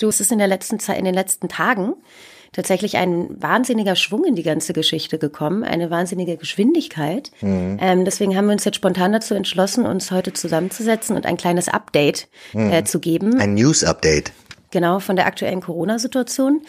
Du, es ist in der letzten Zeit, in den letzten Tagen tatsächlich ein wahnsinniger Schwung in die ganze Geschichte gekommen, eine wahnsinnige Geschwindigkeit. Mhm. Ähm, deswegen haben wir uns jetzt spontan dazu entschlossen, uns heute zusammenzusetzen und ein kleines Update mhm. äh, zu geben. Ein News-Update. Genau, von der aktuellen Corona-Situation.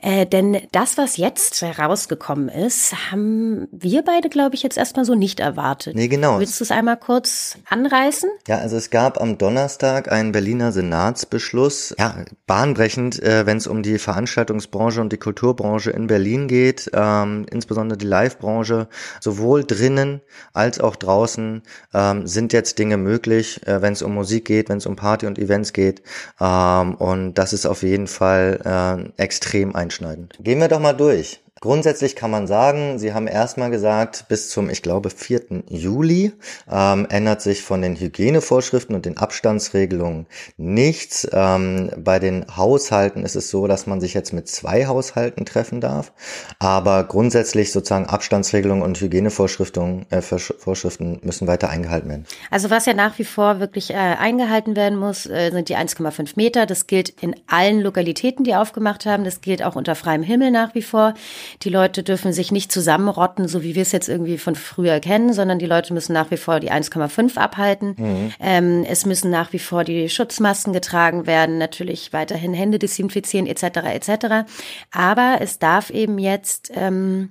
Äh, denn das, was jetzt herausgekommen ist, haben wir beide, glaube ich, jetzt erstmal so nicht erwartet. Nee, genau. Willst du es einmal kurz anreißen? Ja, also es gab am Donnerstag einen Berliner Senatsbeschluss, ja, bahnbrechend, äh, wenn es um die Veranstaltungsbranche und die Kulturbranche in Berlin geht, ähm, insbesondere die Live-Branche, sowohl drinnen als auch draußen ähm, sind jetzt Dinge möglich, äh, wenn es um Musik geht, wenn es um Party und Events geht. Ähm, und das das ist auf jeden Fall äh, extrem einschneidend. Gehen wir doch mal durch. Grundsätzlich kann man sagen, Sie haben erstmal gesagt, bis zum, ich glaube, 4. Juli ähm, ändert sich von den Hygienevorschriften und den Abstandsregelungen nichts. Ähm, bei den Haushalten ist es so, dass man sich jetzt mit zwei Haushalten treffen darf. Aber grundsätzlich sozusagen Abstandsregelungen und Hygienevorschriften äh, Vorschriften müssen weiter eingehalten werden. Also was ja nach wie vor wirklich äh, eingehalten werden muss, äh, sind die 1,5 Meter. Das gilt in allen Lokalitäten, die aufgemacht haben. Das gilt auch unter freiem Himmel nach wie vor. Die Leute dürfen sich nicht zusammenrotten, so wie wir es jetzt irgendwie von früher kennen, sondern die Leute müssen nach wie vor die 1,5 abhalten. Mhm. Ähm, es müssen nach wie vor die Schutzmasken getragen werden, natürlich weiterhin Hände desinfizieren etc. etc. Aber es darf eben jetzt ähm,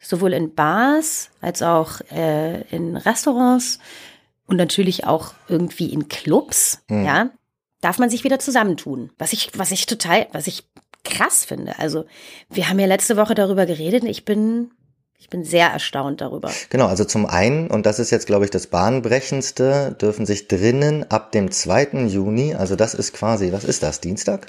sowohl in Bars als auch äh, in Restaurants und natürlich auch irgendwie in Clubs, mhm. ja, darf man sich wieder zusammentun. Was ich, was ich total, was ich krass finde. Also wir haben ja letzte Woche darüber geredet ich bin ich bin sehr erstaunt darüber. Genau, also zum einen, und das ist jetzt, glaube ich, das Bahnbrechendste, dürfen sich drinnen ab dem 2. Juni, also das ist quasi, was ist das, Dienstag?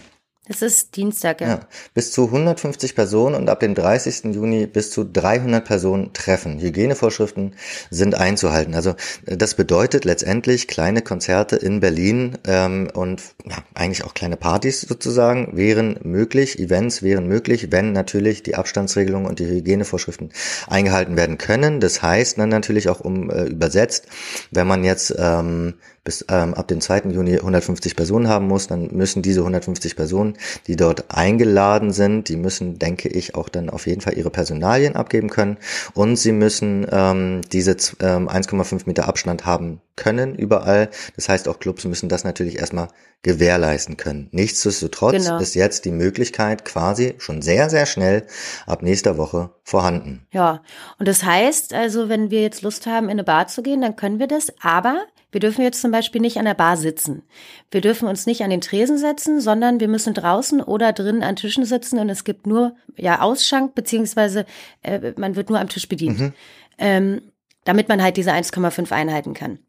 Es ist Dienstag, ja. ja. Bis zu 150 Personen und ab dem 30. Juni bis zu 300 Personen treffen. Hygienevorschriften sind einzuhalten. Also äh, das bedeutet letztendlich kleine Konzerte in Berlin ähm, und ja, eigentlich auch kleine Partys sozusagen wären möglich, Events wären möglich, wenn natürlich die Abstandsregelungen und die Hygienevorschriften eingehalten werden können. Das heißt dann natürlich auch um äh, übersetzt, wenn man jetzt ähm, bis ähm, ab dem 2. Juni 150 Personen haben muss, dann müssen diese 150 Personen, die dort eingeladen sind, die müssen, denke ich, auch dann auf jeden Fall ihre Personalien abgeben können und sie müssen ähm, diese ähm, 1,5 Meter Abstand haben können überall. Das heißt, auch Clubs müssen das natürlich erstmal gewährleisten können. Nichtsdestotrotz genau. ist jetzt die Möglichkeit quasi schon sehr, sehr schnell ab nächster Woche vorhanden. Ja, und das heißt also, wenn wir jetzt Lust haben, in eine Bar zu gehen, dann können wir das, aber wir dürfen jetzt zum Beispiel nicht an der Bar sitzen. Wir dürfen uns nicht an den Tresen setzen, sondern wir müssen draußen oder drinnen an Tischen sitzen und es gibt nur ja Ausschank beziehungsweise äh, man wird nur am Tisch bedient, mhm. ähm, damit man halt diese 1,5 einhalten kann.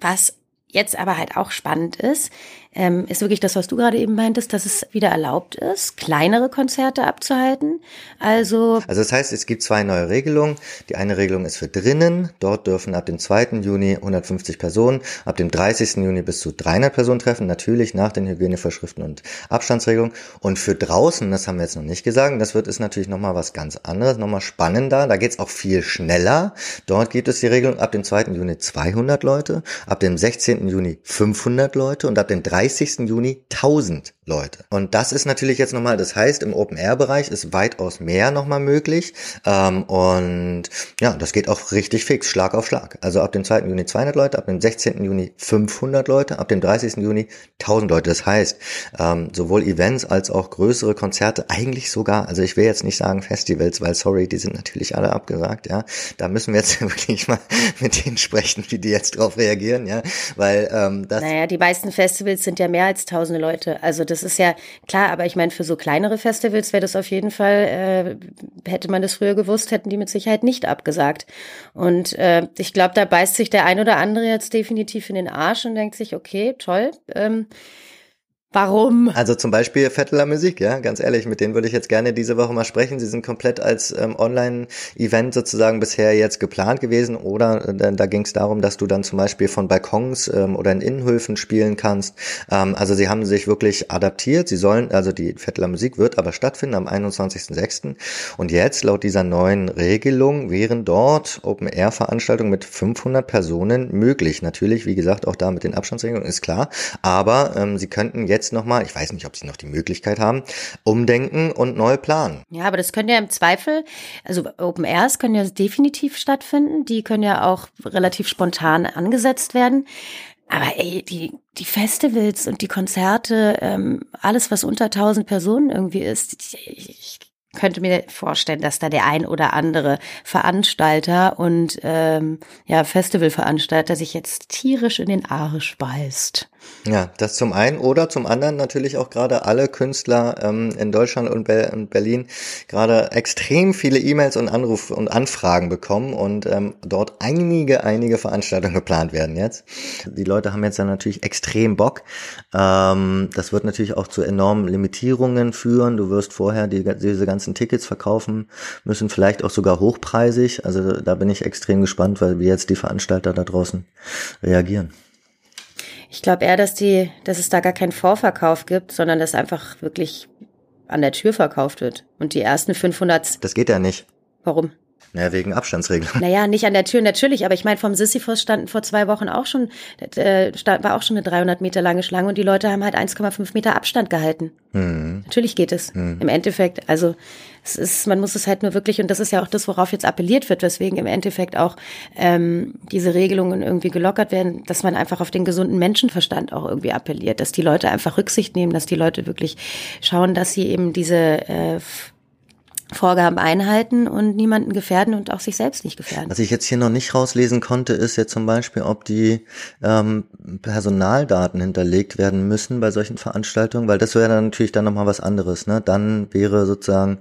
Was jetzt aber halt auch spannend ist, ähm, ist wirklich das, was du gerade eben meintest, dass es wieder erlaubt ist, kleinere Konzerte abzuhalten. Also, also das heißt, es gibt zwei neue Regelungen. Die eine Regelung ist für drinnen. Dort dürfen ab dem 2. Juni 150 Personen, ab dem 30. Juni bis zu 300 Personen treffen, natürlich nach den Hygienevorschriften und Abstandsregelungen. Und für draußen, das haben wir jetzt noch nicht gesagt, das wird ist natürlich nochmal was ganz anderes, nochmal spannender. Da geht es auch viel schneller. Dort gibt es die Regelung ab dem 2. Juni 200 Leute, ab dem 16. Juni 500 Leute und ab dem 30. 30. Juni 1000 Leute. Und das ist natürlich jetzt nochmal, das heißt, im Open-Air-Bereich ist weitaus mehr nochmal möglich. Ähm, und ja, das geht auch richtig fix, Schlag auf Schlag. Also ab dem 2. Juni 200 Leute, ab dem 16. Juni 500 Leute, ab dem 30. Juni 1000 Leute. Das heißt, ähm, sowohl Events als auch größere Konzerte, eigentlich sogar, also ich will jetzt nicht sagen Festivals, weil sorry, die sind natürlich alle abgesagt, ja. Da müssen wir jetzt wirklich mal mit denen sprechen, wie die jetzt drauf reagieren, ja. Weil ähm, das. Naja, die meisten Festivals sind ja mehr als tausende Leute. Also das ist ja klar, aber ich meine, für so kleinere Festivals wäre das auf jeden Fall, äh, hätte man das früher gewusst, hätten die mit Sicherheit nicht abgesagt. Und äh, ich glaube, da beißt sich der ein oder andere jetzt definitiv in den Arsch und denkt sich, okay, toll. Ähm, Warum? Also zum Beispiel Vetteler Musik, ja, ganz ehrlich, mit denen würde ich jetzt gerne diese Woche mal sprechen. Sie sind komplett als ähm, Online-Event sozusagen bisher jetzt geplant gewesen oder äh, da ging es darum, dass du dann zum Beispiel von Balkons ähm, oder in Innenhöfen spielen kannst. Ähm, also sie haben sich wirklich adaptiert. Sie sollen, also die Vetteler Musik wird aber stattfinden am 21.06. Und jetzt, laut dieser neuen Regelung, wären dort Open-Air-Veranstaltungen mit 500 Personen möglich. Natürlich, wie gesagt, auch da mit den Abstandsregelungen ist klar. Aber ähm, sie könnten jetzt jetzt nochmal, ich weiß nicht, ob sie noch die Möglichkeit haben, umdenken und neu planen. Ja, aber das können ja im Zweifel, also Open Airs können ja definitiv stattfinden. Die können ja auch relativ spontan angesetzt werden. Aber ey, die, die Festivals und die Konzerte, ähm, alles, was unter 1000 Personen irgendwie ist, ich, könnte mir vorstellen, dass da der ein oder andere Veranstalter und ähm, ja Festivalveranstalter sich jetzt tierisch in den Arsch beißt. Ja, das zum einen oder zum anderen natürlich auch gerade alle Künstler ähm, in Deutschland und, Be und Berlin gerade extrem viele E-Mails und Anrufe und Anfragen bekommen und ähm, dort einige, einige Veranstaltungen geplant werden jetzt. Die Leute haben jetzt dann natürlich extrem Bock. Ähm, das wird natürlich auch zu enormen Limitierungen führen. Du wirst vorher die, diese ganzen Tickets verkaufen müssen, vielleicht auch sogar hochpreisig. Also da bin ich extrem gespannt, weil wie jetzt die Veranstalter da draußen reagieren. Ich glaube eher, dass die, dass es da gar keinen Vorverkauf gibt, sondern dass einfach wirklich an der Tür verkauft wird. Und die ersten 500. Das geht ja nicht. Warum? Naja, wegen Abstandsregeln. Naja, nicht an der Tür natürlich, aber ich meine, vom Sisyphos standen vor zwei Wochen auch schon, äh, war auch schon eine 300 Meter lange Schlange und die Leute haben halt 1,5 Meter Abstand gehalten. Mhm. Natürlich geht es. Mhm. Im Endeffekt, also es ist, man muss es halt nur wirklich, und das ist ja auch das, worauf jetzt appelliert wird, weswegen im Endeffekt auch ähm, diese Regelungen irgendwie gelockert werden, dass man einfach auf den gesunden Menschenverstand auch irgendwie appelliert, dass die Leute einfach Rücksicht nehmen, dass die Leute wirklich schauen, dass sie eben diese äh, Vorgaben einhalten und niemanden gefährden und auch sich selbst nicht gefährden. Was ich jetzt hier noch nicht rauslesen konnte, ist jetzt zum Beispiel, ob die ähm, Personaldaten hinterlegt werden müssen bei solchen Veranstaltungen, weil das wäre dann natürlich dann nochmal was anderes. Ne? Dann wäre sozusagen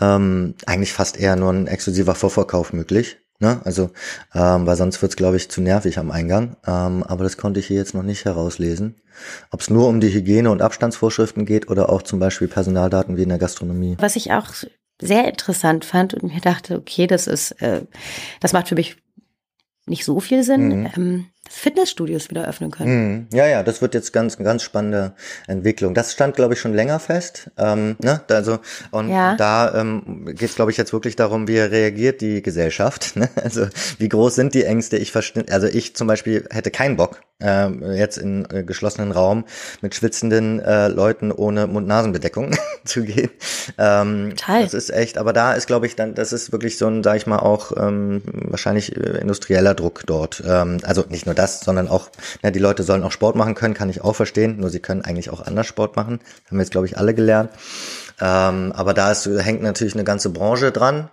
ähm, eigentlich fast eher nur ein exklusiver Vorverkauf möglich. Ne? Also, ähm, weil sonst wird's, glaube ich, zu nervig am Eingang. Ähm, aber das konnte ich hier jetzt noch nicht herauslesen. Ob es nur um die Hygiene- und Abstandsvorschriften geht oder auch zum Beispiel Personaldaten wie in der Gastronomie. Was ich auch sehr interessant fand und mir dachte, okay, das ist, äh, das macht für mich nicht so viel Sinn. Mhm. Ähm, Fitnessstudios wieder öffnen können. Mm, ja, ja, das wird jetzt ganz, ganz spannende Entwicklung. Das stand, glaube ich, schon länger fest. Ähm, ne? Also und ja. da ähm, geht es, glaube ich, jetzt wirklich darum, wie reagiert die Gesellschaft. Ne? Also wie groß sind die Ängste? Ich verstehe, also ich zum Beispiel hätte keinen Bock, äh, jetzt in äh, geschlossenen Raum mit schwitzenden äh, Leuten ohne Mund-Nasen-Bedeckung zu gehen. Ähm, Total. Das ist echt, aber da ist, glaube ich, dann, das ist wirklich so ein, sag ich mal, auch ähm, wahrscheinlich äh, industrieller Druck dort. Ähm, also nicht nur das, sondern auch, na, die Leute sollen auch Sport machen können, kann ich auch verstehen, nur sie können eigentlich auch anders Sport machen. Haben wir jetzt, glaube ich, alle gelernt. Ähm, aber da ist, hängt natürlich eine ganze Branche dran.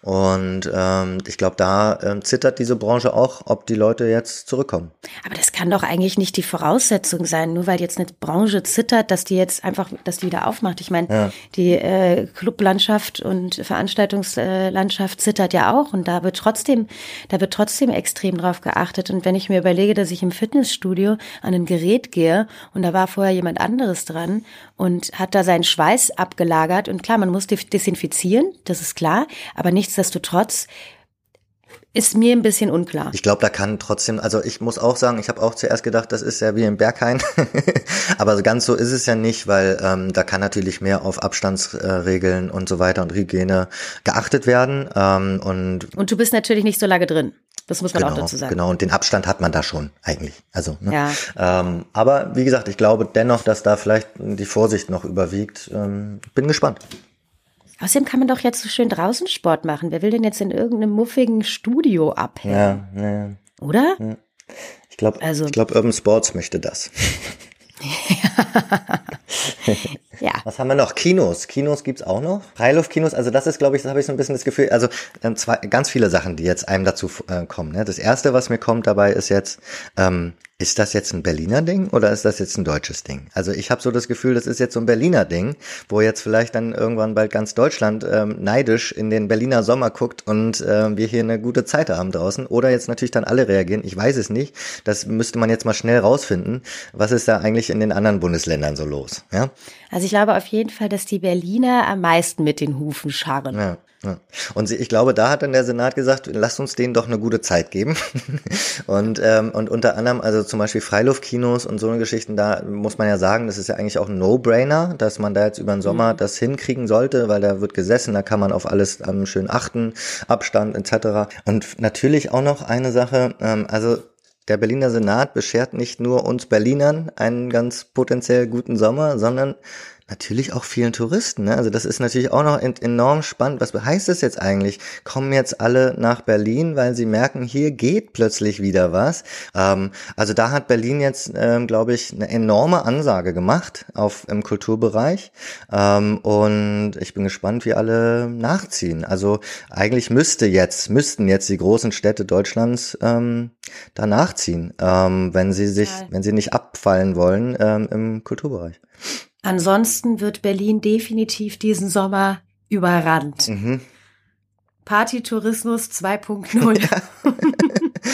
Und ähm, ich glaube, da ähm, zittert diese Branche auch, ob die Leute jetzt zurückkommen. Aber das kann doch eigentlich nicht die Voraussetzung sein, nur weil jetzt eine Branche zittert, dass die jetzt einfach, dass die wieder aufmacht. Ich meine, ja. die äh, Clublandschaft und Veranstaltungslandschaft zittert ja auch und da wird trotzdem, da wird trotzdem extrem drauf geachtet. Und wenn ich mir überlege, dass ich im Fitnessstudio an ein Gerät gehe und da war vorher jemand anderes dran und hat da seinen Schweiß abgelagert. Und klar, man muss desinfizieren, das ist klar, aber nichtsdestotrotz ist mir ein bisschen unklar. Ich glaube, da kann trotzdem, also ich muss auch sagen, ich habe auch zuerst gedacht, das ist ja wie im Berghain, aber ganz so ist es ja nicht, weil ähm, da kann natürlich mehr auf Abstandsregeln und so weiter und Hygiene geachtet werden. Ähm, und, und du bist natürlich nicht so lange drin. Das muss man genau, auch dazu sagen. Genau, und den Abstand hat man da schon eigentlich. Also, ne? Ja. Ähm, aber wie gesagt, ich glaube dennoch, dass da vielleicht die Vorsicht noch überwiegt. Ähm, bin gespannt. Außerdem kann man doch jetzt so schön draußen Sport machen. Wer will denn jetzt in irgendeinem muffigen Studio abhängen? Ja, ja. Oder? Ich glaube, Also- ich glaube, Urban Sports möchte das. Ja. Was haben wir noch? Kinos. Kinos gibt's auch noch. Freiluftkinos, also das ist, glaube ich, das habe ich so ein bisschen das Gefühl, also ähm, zwei, ganz viele Sachen, die jetzt einem dazu äh, kommen. Ne? Das erste, was mir kommt dabei, ist jetzt, ähm, ist das jetzt ein Berliner Ding oder ist das jetzt ein deutsches Ding? Also ich habe so das Gefühl, das ist jetzt so ein Berliner Ding, wo jetzt vielleicht dann irgendwann bald ganz Deutschland ähm, neidisch in den Berliner Sommer guckt und ähm, wir hier eine gute Zeit haben draußen. Oder jetzt natürlich dann alle reagieren. Ich weiß es nicht. Das müsste man jetzt mal schnell rausfinden. Was ist da eigentlich in den anderen Bundesländern so los? Ja. Also ich glaube auf jeden Fall, dass die Berliner am meisten mit den Hufen scharren. Ja, ja. Und ich glaube, da hat dann der Senat gesagt, lasst uns denen doch eine gute Zeit geben. und, ähm, und unter anderem, also zum Beispiel Freiluftkinos und so eine Geschichten, da muss man ja sagen, das ist ja eigentlich auch ein No-Brainer, dass man da jetzt über den Sommer das hinkriegen sollte, weil da wird gesessen, da kann man auf alles ähm, schön achten, Abstand etc. Und natürlich auch noch eine Sache, ähm, also der Berliner Senat beschert nicht nur uns Berlinern einen ganz potenziell guten Sommer, sondern natürlich auch vielen Touristen. Ne? Also das ist natürlich auch noch en- enorm spannend. Was heißt das jetzt eigentlich? Kommen jetzt alle nach Berlin, weil sie merken, hier geht plötzlich wieder was. Ähm, also da hat Berlin jetzt, ähm, glaube ich, eine enorme Ansage gemacht auf im Kulturbereich. Ähm, und ich bin gespannt, wie alle nachziehen. Also eigentlich müsste jetzt, müssten jetzt die großen Städte Deutschlands ähm, da nachziehen, ähm, wenn sie sich, Total. wenn sie nicht abfallen wollen ähm, im Kulturbereich. Ansonsten wird Berlin definitiv diesen Sommer überrannt. Mhm. Partytourismus 2.0.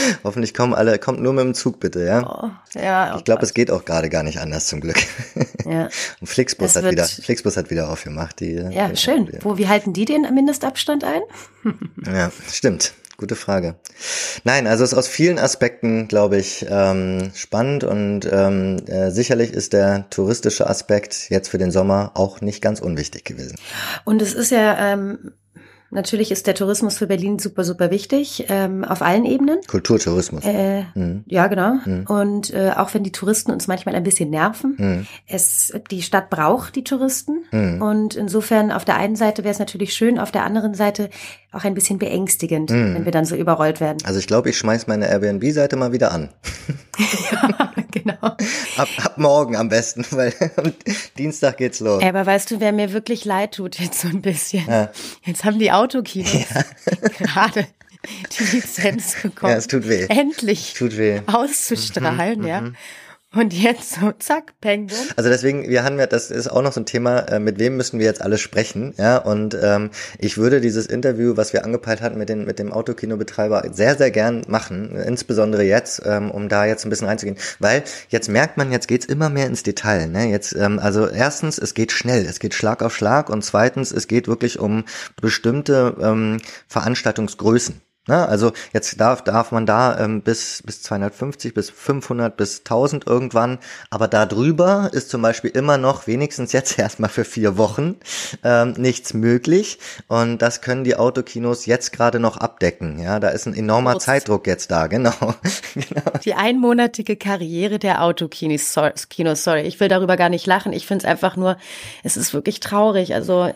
Hoffentlich kommen alle, kommt nur mit dem Zug bitte, ja. Oh, ja, Ich glaube, es geht auch gerade gar nicht anders zum Glück. ja. Und Flixbus Es hat wieder, Flixbus hat wieder aufgemacht. Die, ja, die, schön. Die, Wo, wie halten die den Mindestabstand ein? ja, stimmt. Gute Frage. Nein, also es ist aus vielen Aspekten, glaube ich, ähm, spannend und ähm, äh, sicherlich ist der touristische Aspekt jetzt für den Sommer auch nicht ganz unwichtig gewesen. Und es ist ja, ähm, natürlich ist der Tourismus für Berlin super, super wichtig, ähm, auf allen Ebenen. Kulturtourismus. Äh, Mhm. ja, genau. Mhm. Und äh, auch wenn die Touristen uns manchmal ein bisschen nerven, Mhm. es, die Stadt braucht die Touristen. Mhm. Und insofern auf der einen Seite wäre es natürlich schön, auf der anderen Seite auch ein bisschen beängstigend, Mhm. wenn wir dann so überrollt werden. Also ich glaube, ich schmeiß meine Airbnb-Seite mal wieder an. ja, genau. Ab, ab morgen am besten, weil am Dienstag geht's los. Aber weißt du, wer mir wirklich leid tut jetzt so ein bisschen? Ja. Jetzt haben die Autokinos gerade die Lizenz bekommen. Ja, es tut weh. Endlich Tut weh. auszustrahlen, ja. Und jetzt so, zack, peng. Also deswegen, wir haben ja, das ist auch noch so ein Thema, äh, mit wem müssen wir jetzt alle sprechen, ja, und ähm, ich würde dieses Interview, was wir angepeilt hatten mit, den, mit dem Autokinobetreiber, sehr, sehr gern machen, insbesondere jetzt, ähm, um da jetzt ein bisschen reinzugehen, weil jetzt merkt man, jetzt geht's immer mehr ins Detail, ne, jetzt, ähm, also erstens, es geht schnell, es geht Schlag auf Schlag und zweitens, es geht wirklich um bestimmte ähm, Veranstaltungsgrößen. Ne? Also jetzt darf, darf man da ähm, bis, bis 250, bis 500, bis 1000 irgendwann, aber da drüber ist zum Beispiel immer noch, wenigstens jetzt erstmal für vier Wochen, ähm, nichts möglich und das können die Autokinos jetzt gerade noch abdecken. Ja, da ist ein enormer Kurz. Zeitdruck jetzt da, genau. genau. Die einmonatige Karriere der Autokinos, sorry, Kinos, sorry, ich will darüber gar nicht lachen. Ich finde es einfach nur, es ist wirklich traurig. Also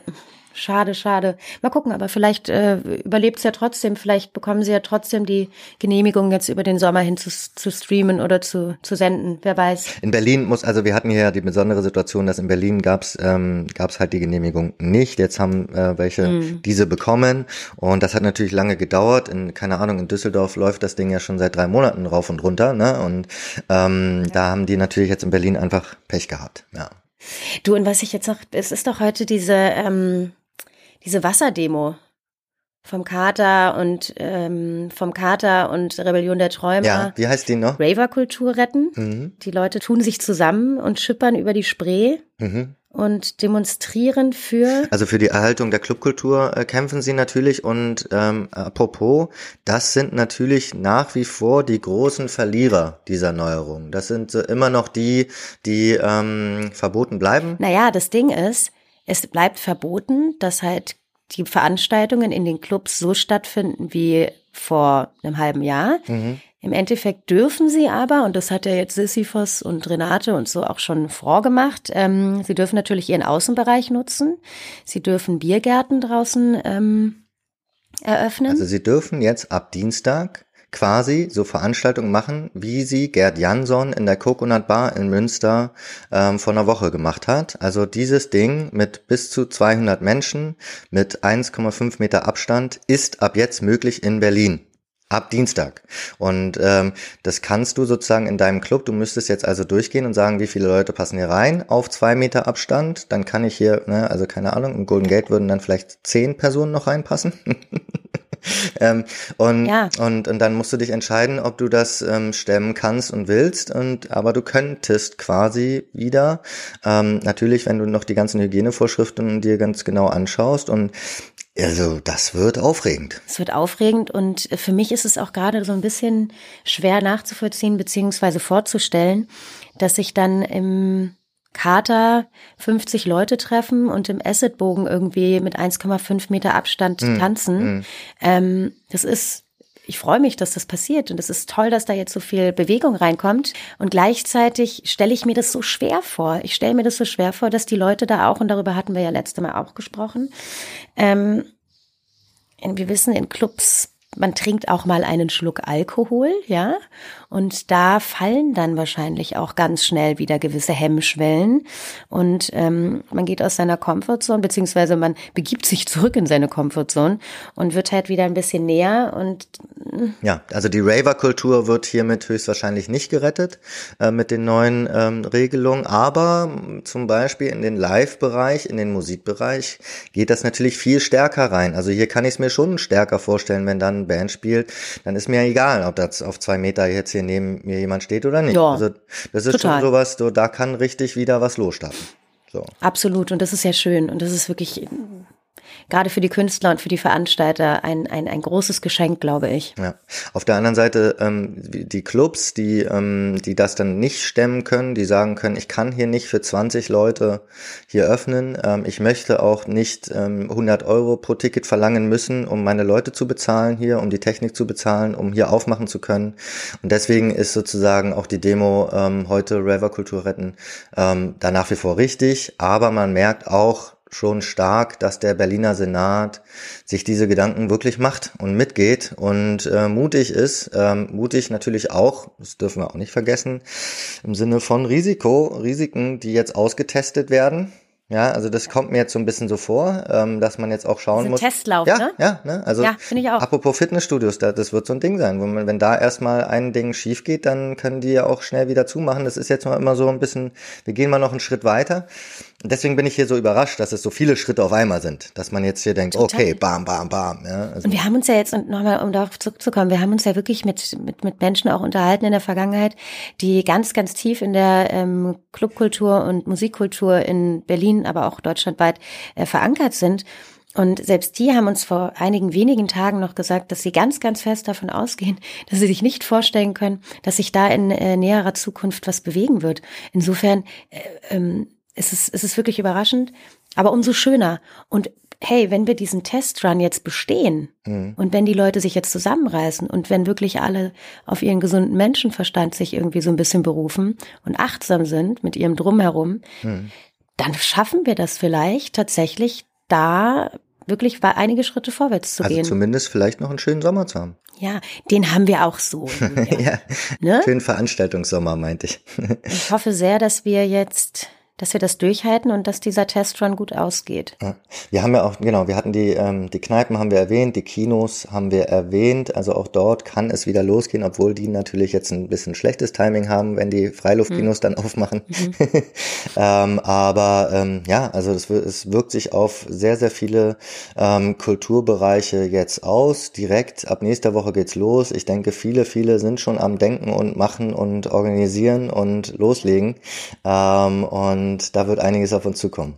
schade, schade. Mal gucken, aber vielleicht äh, überlebt es ja trotzdem. Vielleicht bekommen sie ja trotzdem die Genehmigung, jetzt über den Sommer hin zu, zu streamen oder zu, zu senden. Wer weiß. In Berlin muss, also wir hatten hier ja die besondere Situation, dass in Berlin gab's ähm, gab's halt die Genehmigung nicht. Jetzt haben äh, welche diese bekommen und das hat natürlich lange gedauert. In keine Ahnung, in Düsseldorf läuft das Ding ja schon seit drei Monaten rauf und runter, ne? Und ähm, da haben die natürlich jetzt in Berlin einfach Pech gehabt. Ja. Du, und was ich jetzt noch, es ist doch heute diese, ähm, diese Wasserdemo vom Kater und ähm, vom Kater und Rebellion der Träumer. Ja, wie heißt die noch? Raver-Kultur retten. Mhm. Die Leute tun sich zusammen und schippern über die Spree Mhm. und demonstrieren für. Also für die Erhaltung der Clubkultur äh, kämpfen sie natürlich und ähm, apropos, das sind natürlich nach wie vor die großen Verlierer dieser Neuerung. Das sind äh, immer noch die, die ähm, verboten bleiben. Naja, das Ding ist, es bleibt verboten, dass halt die Veranstaltungen in den Clubs so stattfinden wie vor einem halben Jahr. Mhm. Im Endeffekt dürfen sie aber, und das hat ja jetzt Sisyphos und Renate und so auch schon vorgemacht, ähm, sie dürfen natürlich ihren Außenbereich nutzen. Sie dürfen Biergärten draußen ähm, eröffnen. Also sie dürfen jetzt ab Dienstag quasi so Veranstaltungen machen, wie sie Gerd Jansson in der Coconut Bar in Münster ähm, vor einer Woche gemacht hat. Also dieses Ding mit bis zu 200 Menschen mit 1,5 Meter Abstand ist ab jetzt möglich in Berlin. Ab Dienstag. Und ähm, das kannst du sozusagen in deinem Club. Du müsstest jetzt also durchgehen und sagen, wie viele Leute passen hier rein auf zwei Meter Abstand. Dann kann ich hier, ne, also keine Ahnung, im Golden Gate würden dann vielleicht zehn Personen noch reinpassen. ähm, und, ja. und, und dann musst du dich entscheiden, ob du das ähm, stemmen kannst und willst. Und aber du könntest quasi wieder, ähm, natürlich, wenn du noch die ganzen Hygienevorschriften dir ganz genau anschaust. Und also das wird aufregend. Es wird aufregend und für mich ist es auch gerade so ein bisschen schwer nachzuvollziehen beziehungsweise vorzustellen, dass sich dann im Kater 50 Leute treffen und im Assetbogen irgendwie mit 1,5 Meter Abstand mm, tanzen. Mm. Ähm, das ist, ich freue mich, dass das passiert und es ist toll, dass da jetzt so viel Bewegung reinkommt. Und gleichzeitig stelle ich mir das so schwer vor. Ich stelle mir das so schwer vor, dass die Leute da auch, und darüber hatten wir ja letzte Mal auch gesprochen, ähm, wir wissen, in Clubs man trinkt auch mal einen Schluck Alkohol, ja, und da fallen dann wahrscheinlich auch ganz schnell wieder gewisse Hemmschwellen und ähm, man geht aus seiner Komfortzone, beziehungsweise man begibt sich zurück in seine Komfortzone und wird halt wieder ein bisschen näher und hm. ja, also die Raver-Kultur wird hiermit höchstwahrscheinlich nicht gerettet äh, mit den neuen ähm, Regelungen, aber zum Beispiel in den Live-Bereich, in den Musikbereich geht das natürlich viel stärker rein. Also hier kann ich es mir schon stärker vorstellen, wenn dann Band spielt, dann ist mir egal, ob das auf zwei Meter jetzt hier neben mir jemand steht oder nicht. Ja, also das ist total. schon sowas, so, da kann richtig wieder was losstarten. So. Absolut. Und das ist ja schön. Und das ist wirklich gerade für die Künstler und für die Veranstalter ein, ein, ein großes Geschenk, glaube ich. Ja. Auf der anderen Seite ähm, die Clubs, die, ähm, die das dann nicht stemmen können, die sagen können, ich kann hier nicht für 20 Leute hier öffnen. Ähm, ich möchte auch nicht ähm, 100 Euro pro Ticket verlangen müssen, um meine Leute zu bezahlen hier, um die Technik zu bezahlen, um hier aufmachen zu können. Und deswegen ist sozusagen auch die Demo ähm, heute Raver Kultur retten ähm, da nach wie vor richtig. Aber man merkt auch, schon stark, dass der Berliner Senat sich diese Gedanken wirklich macht und mitgeht und äh, mutig ist. Ähm, mutig natürlich auch, das dürfen wir auch nicht vergessen, im Sinne von Risiko, Risiken, die jetzt ausgetestet werden. Ja, also das kommt mir jetzt so ein bisschen so vor, ähm, dass man jetzt auch schauen muss. Testlauf, ja, ne? Ja, ne? Also ja, ich auch. apropos Fitnessstudios, da, das wird so ein Ding sein. Wenn, man, wenn da erstmal ein Ding schief geht, dann können die ja auch schnell wieder zumachen. Das ist jetzt mal immer so ein bisschen, wir gehen mal noch einen Schritt weiter. Deswegen bin ich hier so überrascht, dass es so viele Schritte auf einmal sind, dass man jetzt hier denkt, Total. okay, bam, bam, bam. Ja, also. Und wir haben uns ja jetzt, und nochmal, um darauf zurückzukommen, wir haben uns ja wirklich mit, mit, mit Menschen auch unterhalten in der Vergangenheit, die ganz, ganz tief in der ähm, Clubkultur und Musikkultur in Berlin, aber auch deutschlandweit äh, verankert sind. Und selbst die haben uns vor einigen wenigen Tagen noch gesagt, dass sie ganz, ganz fest davon ausgehen, dass sie sich nicht vorstellen können, dass sich da in äh, näherer Zukunft was bewegen wird. Insofern äh, ähm, es ist, es ist wirklich überraschend, aber umso schöner. Und hey, wenn wir diesen Testrun jetzt bestehen mhm. und wenn die Leute sich jetzt zusammenreißen und wenn wirklich alle auf ihren gesunden Menschenverstand sich irgendwie so ein bisschen berufen und achtsam sind mit ihrem Drumherum, mhm. dann schaffen wir das vielleicht tatsächlich da wirklich einige Schritte vorwärts zu also gehen. Zumindest vielleicht noch einen schönen Sommer zu haben. Ja, den haben wir auch so. ja, ne? schönen Veranstaltungssommer, meinte ich. ich hoffe sehr, dass wir jetzt dass wir das durchhalten und dass dieser Testrun gut ausgeht. Ja. Wir haben ja auch, genau, wir hatten die, ähm, die Kneipen haben wir erwähnt, die Kinos haben wir erwähnt. Also auch dort kann es wieder losgehen, obwohl die natürlich jetzt ein bisschen schlechtes Timing haben, wenn die Freiluftkinos mhm. dann aufmachen. Mhm. ähm, aber ähm, ja, also das, es wirkt sich auf sehr, sehr viele ähm, Kulturbereiche jetzt aus. Direkt ab nächster Woche geht's los. Ich denke, viele, viele sind schon am Denken und machen und organisieren und loslegen. Ähm, und und da wird einiges auf uns zukommen.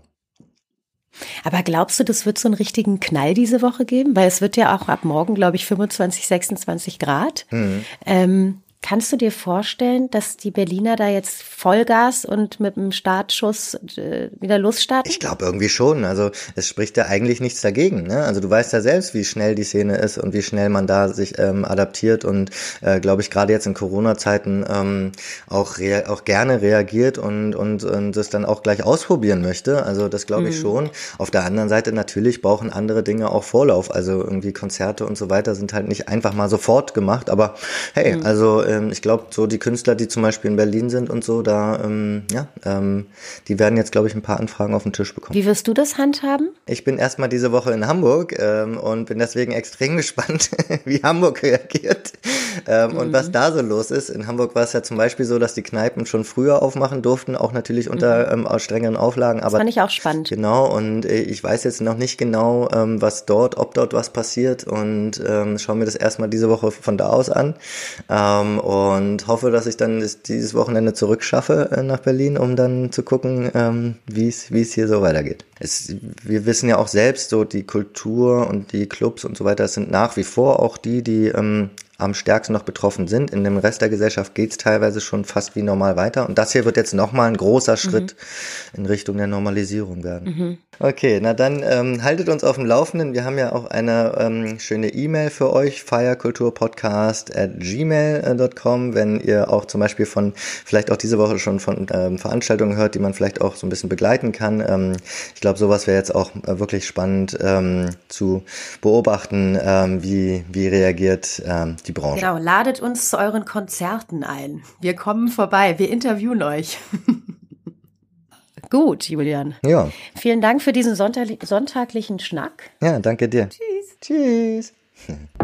Aber glaubst du, das wird so einen richtigen Knall diese Woche geben? Weil es wird ja auch ab morgen, glaube ich, 25, 26 Grad. Mhm. Ähm, kannst du dir vorstellen, dass die Berliner da jetzt Vollgas und mit dem Startschuss äh, wieder losstarten? Ich glaube irgendwie schon. Also es spricht ja eigentlich nichts dagegen. Ne? Also du weißt ja selbst, wie schnell die Szene ist und wie schnell man da sich ähm, adaptiert und äh, glaube ich gerade jetzt in Corona-Zeiten ähm, auch auch gerne reagiert und und und das dann auch gleich ausprobieren möchte. Also das glaube ich mhm. schon. Auf der anderen Seite natürlich brauchen andere Dinge auch Vorlauf. Also irgendwie Konzerte und so weiter sind halt nicht einfach mal sofort gemacht. Aber hey, mhm. also ähm, ich glaube so die Künstler, die zum Beispiel in Berlin sind und so, da ähm, ja, ähm, die werden jetzt glaube ich ein paar Anfragen auf den Tisch bekommen. Wie wirst du das handhaben? Ich bin erstmal diese Woche in Hamburg ähm, und bin deswegen extrem gespannt, wie Hamburg reagiert ähm, mhm. und was mhm. da so los ist. In Hamburg war es ja zum Beispiel so, dass die Kneipen schon früher aufmachen durften, auch natürlich unter mhm. ähm, strengeren Auflagen. Aber das fand ich auch spannend. Genau, und äh, ich weiß jetzt noch nicht genau, ähm, was dort, ob dort was passiert und ähm, schaue mir das erstmal diese Woche von da aus an ähm, und hoffe, dass ich dann dieses Wochenende zurückschaffe äh, nach Berlin, um dann zu gucken, ähm, wie es wie es hier so weitergeht. Es, wir wissen ja auch selbst, so die Kultur und die Clubs und so weiter sind nach wie vor auch die, die ähm, am stärksten noch betroffen sind. In dem Rest der Gesellschaft geht es teilweise schon fast wie normal weiter. Und das hier wird jetzt nochmal ein großer Schritt mhm. in Richtung der Normalisierung werden. Mhm. Okay, na dann ähm, haltet uns auf dem Laufenden. Wir haben ja auch eine ähm, schöne E-Mail für euch, feierkulturpodcast at gmail.com, wenn ihr auch zum Beispiel von, vielleicht auch diese Woche schon von ähm, Veranstaltungen hört, die man vielleicht auch so ein bisschen begleiten kann. Ähm, ich glaube, sowas wäre jetzt auch äh, wirklich spannend ähm, zu beobachten, ähm, wie, wie reagiert die Branche. Genau, ladet uns zu euren Konzerten ein. Wir kommen vorbei, wir interviewen euch. Gut, Julian. Ja. Vielen Dank für diesen sonntaglichen Schnack. Ja, danke dir. Tschüss. Tschüss.